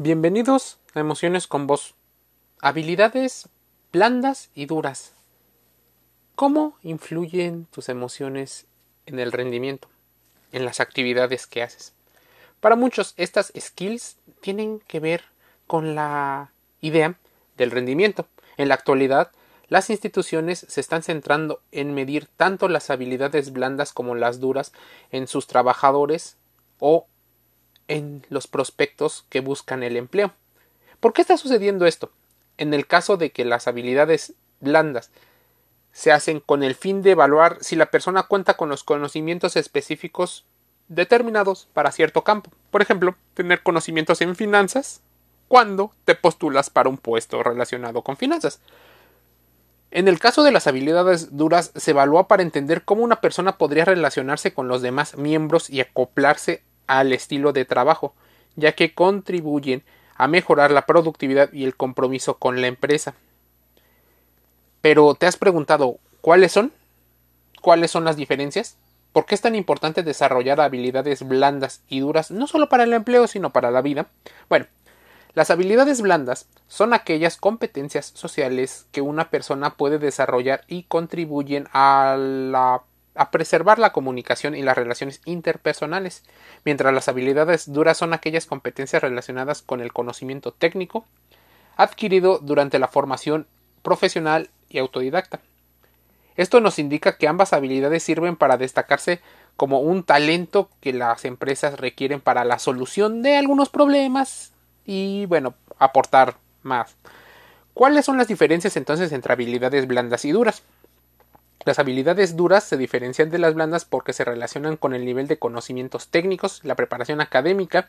Bienvenidos a Emociones con Voz. Habilidades blandas y duras. ¿Cómo influyen tus emociones en el rendimiento, en las actividades que haces? Para muchos, estas skills tienen que ver con la idea del rendimiento. En la actualidad, las instituciones se están centrando en medir tanto las habilidades blandas como las duras en sus trabajadores o en los prospectos que buscan el empleo. ¿Por qué está sucediendo esto? En el caso de que las habilidades blandas se hacen con el fin de evaluar si la persona cuenta con los conocimientos específicos determinados para cierto campo. Por ejemplo, tener conocimientos en finanzas cuando te postulas para un puesto relacionado con finanzas. En el caso de las habilidades duras se evalúa para entender cómo una persona podría relacionarse con los demás miembros y acoplarse al estilo de trabajo, ya que contribuyen a mejorar la productividad y el compromiso con la empresa. Pero ¿te has preguntado cuáles son? ¿Cuáles son las diferencias? ¿Por qué es tan importante desarrollar habilidades blandas y duras no solo para el empleo, sino para la vida? Bueno, las habilidades blandas son aquellas competencias sociales que una persona puede desarrollar y contribuyen a la a preservar la comunicación y las relaciones interpersonales, mientras las habilidades duras son aquellas competencias relacionadas con el conocimiento técnico adquirido durante la formación profesional y autodidacta. Esto nos indica que ambas habilidades sirven para destacarse como un talento que las empresas requieren para la solución de algunos problemas y bueno, aportar más. ¿Cuáles son las diferencias entonces entre habilidades blandas y duras? Las habilidades duras se diferencian de las blandas porque se relacionan con el nivel de conocimientos técnicos, la preparación académica,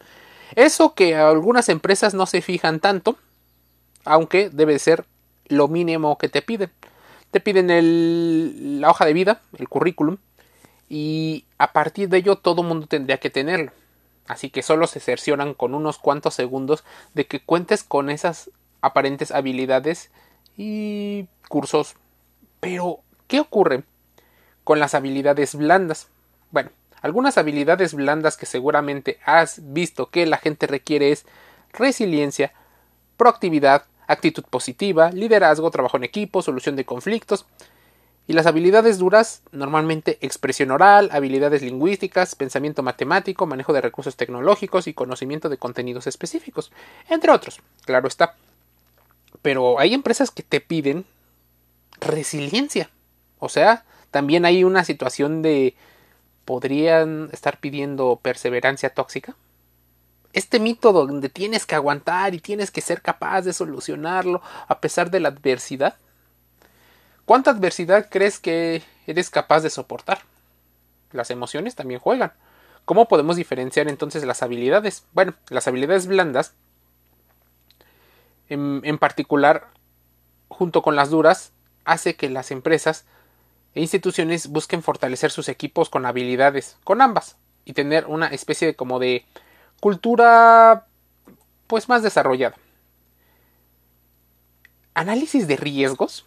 eso que algunas empresas no se fijan tanto, aunque debe ser lo mínimo que te piden. Te piden el, la hoja de vida, el currículum, y a partir de ello todo mundo tendría que tenerlo. Así que solo se cercioran con unos cuantos segundos de que cuentes con esas aparentes habilidades y cursos. Pero ¿Qué ocurre con las habilidades blandas? Bueno, algunas habilidades blandas que seguramente has visto que la gente requiere es resiliencia, proactividad, actitud positiva, liderazgo, trabajo en equipo, solución de conflictos. Y las habilidades duras, normalmente expresión oral, habilidades lingüísticas, pensamiento matemático, manejo de recursos tecnológicos y conocimiento de contenidos específicos, entre otros, claro está. Pero hay empresas que te piden resiliencia. O sea, también hay una situación de podrían estar pidiendo perseverancia tóxica. Este mito donde tienes que aguantar y tienes que ser capaz de solucionarlo a pesar de la adversidad. ¿Cuánta adversidad crees que eres capaz de soportar? Las emociones también juegan. ¿Cómo podemos diferenciar entonces las habilidades? Bueno, las habilidades blandas, en, en particular, junto con las duras, hace que las empresas e instituciones busquen fortalecer sus equipos con habilidades, con ambas, y tener una especie de como de cultura pues más desarrollada. Análisis de riesgos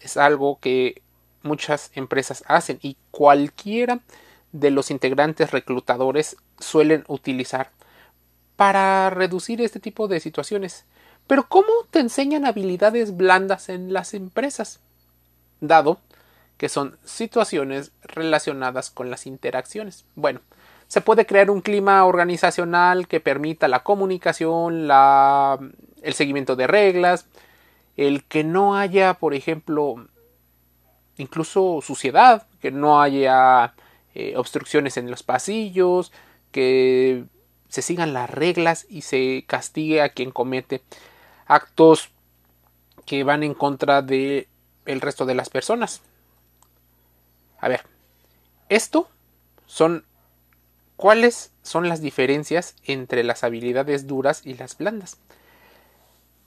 es algo que muchas empresas hacen y cualquiera de los integrantes reclutadores suelen utilizar para reducir este tipo de situaciones. Pero ¿cómo te enseñan habilidades blandas en las empresas? Dado que son situaciones relacionadas con las interacciones. Bueno, se puede crear un clima organizacional que permita la comunicación, la, el seguimiento de reglas, el que no haya, por ejemplo, incluso suciedad, que no haya eh, obstrucciones en los pasillos, que se sigan las reglas y se castigue a quien comete actos que van en contra de el resto de las personas. A ver, esto son cuáles son las diferencias entre las habilidades duras y las blandas.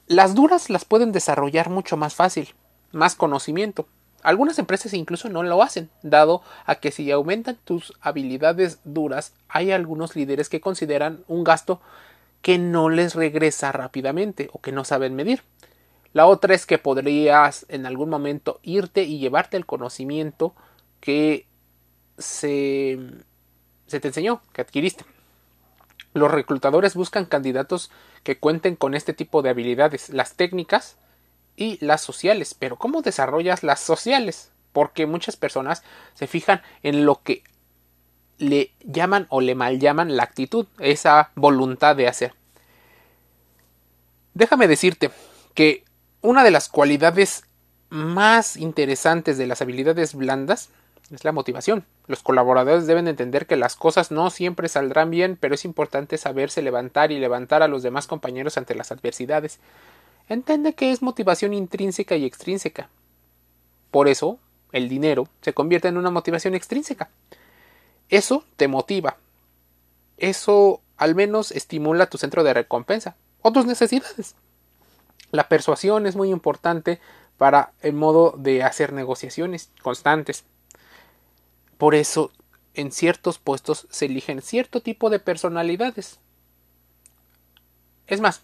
Las duras las pueden desarrollar mucho más fácil, más conocimiento. Algunas empresas incluso no lo hacen, dado a que si aumentan tus habilidades duras, hay algunos líderes que consideran un gasto que no les regresa rápidamente o que no saben medir. La otra es que podrías en algún momento irte y llevarte el conocimiento que se, te enseñó, que adquiriste. Los reclutadores buscan candidatos que cuenten con este tipo de habilidades, las técnicas y las sociales. Pero ¿cómo desarrollas las sociales? Porque muchas personas se fijan en lo que le llaman o le mal llaman la actitud, esa voluntad de hacer. Déjame decirte que una de las cualidades más interesantes de las habilidades blandas es la motivación. Los colaboradores deben entender que las cosas no siempre saldrán bien, pero es importante saberse levantar y levantar a los demás compañeros ante las adversidades. Entiende que es motivación intrínseca y extrínseca. Por eso, el dinero se convierte en una motivación extrínseca. Eso te motiva. Eso al menos estimula tu centro de recompensa o tus necesidades. La persuasión es muy importante para el modo de hacer negociaciones constantes. Por eso, en ciertos puestos se eligen cierto tipo de personalidades. Es más,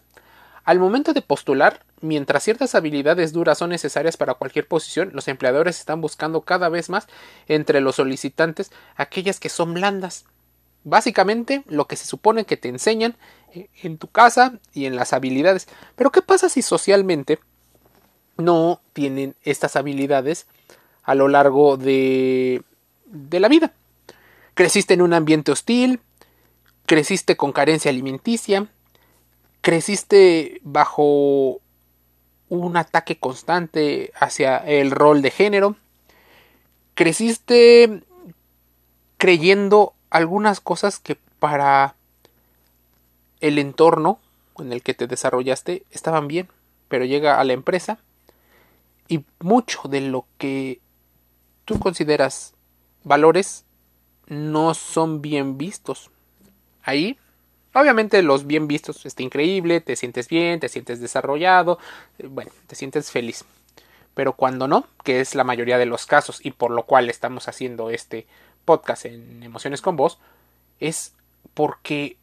al momento de postular, mientras ciertas habilidades duras son necesarias para cualquier posición, los empleadores están buscando cada vez más entre los solicitantes aquellas que son blandas. Básicamente lo que se supone que te enseñan eh, en tu casa y en las habilidades. Pero ¿qué pasa si socialmente no tienen estas habilidades a lo largo de, de la vida? Creciste en un ambiente hostil, creciste con carencia alimenticia, creciste bajo un ataque constante hacia el rol de género, creciste creyendo algunas cosas que para el entorno en el que te desarrollaste estaban bien, pero llega a la empresa y mucho de lo que tú consideras valores no son bien vistos. Ahí, obviamente los bien vistos está increíble, te sientes bien, te sientes desarrollado, eh, bueno, te sientes feliz. Pero cuando no, que es la mayoría de los casos y por lo cual estamos haciendo este podcast en Emociones con Vos, es porque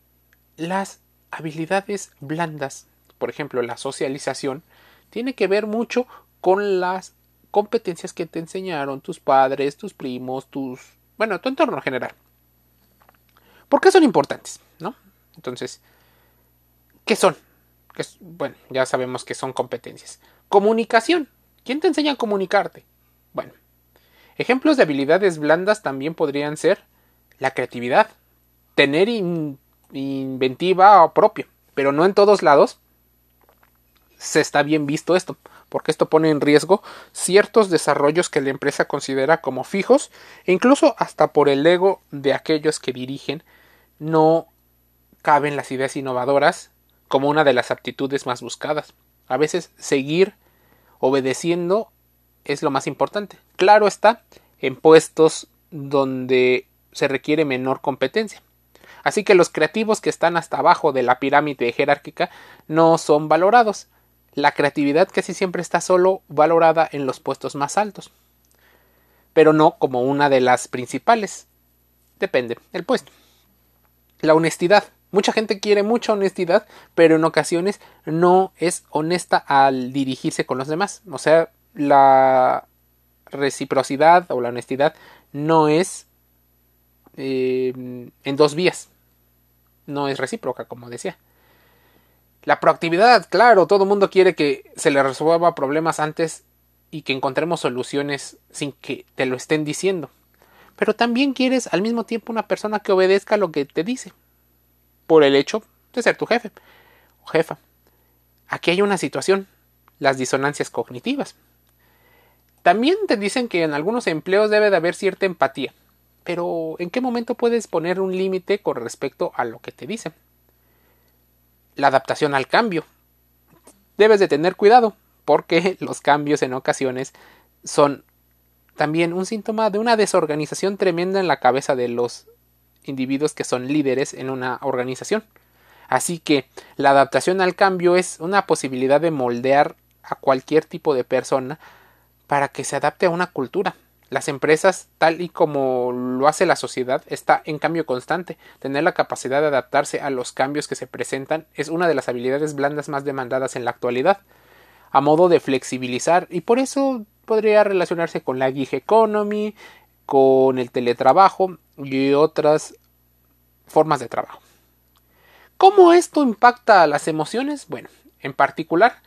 las habilidades blandas, por ejemplo la socialización, tiene que ver mucho con las competencias que te enseñaron tus padres, tus primos, tus... bueno, tu entorno en general. ¿Por qué son importantes? ¿No? Entonces, ¿qué son? Bueno, ya sabemos que son competencias. Comunicación. ¿Quién te enseña a comunicarte? Bueno, ejemplos de habilidades blandas también podrían ser la creatividad, tener inventiva propia, pero no en todos lados se está bien visto esto, porque esto pone en riesgo ciertos desarrollos que la empresa considera como fijos e incluso hasta por el ego de aquellos que dirigen no caben las ideas innovadoras como una de las aptitudes más buscadas. A veces seguir obedeciendo es lo más importante. Claro está, en puestos donde se requiere menor competencia. Así que los creativos que están hasta abajo de la pirámide jerárquica no son valorados. La creatividad casi siempre está solo valorada en los puestos más altos, pero no como una de las principales. Depende del puesto. La honestidad. Mucha gente quiere mucha honestidad, pero en ocasiones no es honesta al dirigirse con los demás. O sea, la reciprocidad o la honestidad no es eh, en dos vías no es recíproca, como decía. La proactividad, claro, todo el mundo quiere que se le resuelva problemas antes y que encontremos soluciones sin que te lo estén diciendo. Pero también quieres al mismo tiempo una persona que obedezca lo que te dice. Por el hecho de ser tu jefe o jefa. Aquí hay una situación, las disonancias cognitivas. También te dicen que en algunos empleos debe de haber cierta empatía. Pero ¿en qué momento puedes poner un límite con respecto a lo que te dicen? La adaptación al cambio. Debes de tener cuidado, porque los cambios en ocasiones son también un síntoma de una desorganización tremenda en la cabeza de los individuos que son líderes en una organización. Así que la adaptación al cambio es una posibilidad de moldear a cualquier tipo de persona para que se adapte a una cultura. Las empresas, tal y como lo hace la sociedad, está en cambio constante. Tener la capacidad de adaptarse a los cambios que se presentan es una de las habilidades blandas más demandadas en la actualidad, a modo de flexibilizar, y por eso podría relacionarse con la gig economy, con el teletrabajo y otras formas de trabajo. ¿Cómo esto impacta a las emociones? Bueno, en particular,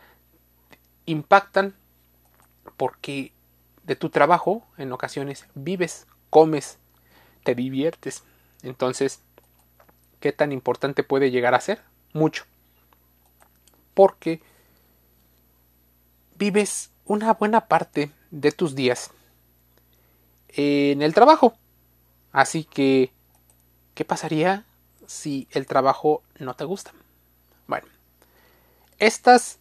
impactan porque de tu trabajo en ocasiones vives, comes, te diviertes. Entonces, ¿qué tan importante puede llegar a ser? Mucho. Porque vives una buena parte de tus días en el trabajo. Así que, ¿qué pasaría si el trabajo no te gusta? Bueno, estas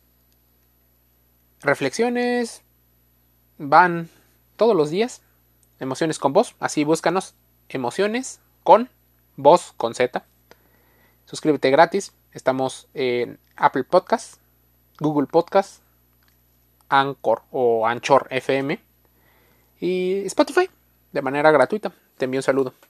reflexiones van todos los días. Emociones con voz. Así búscanos. Emociones con voz con Z. Suscríbete gratis. Estamos en Apple Podcast, Google Podcast, Anchor o Anchor FM y Spotify de manera gratuita. Te envío un saludo.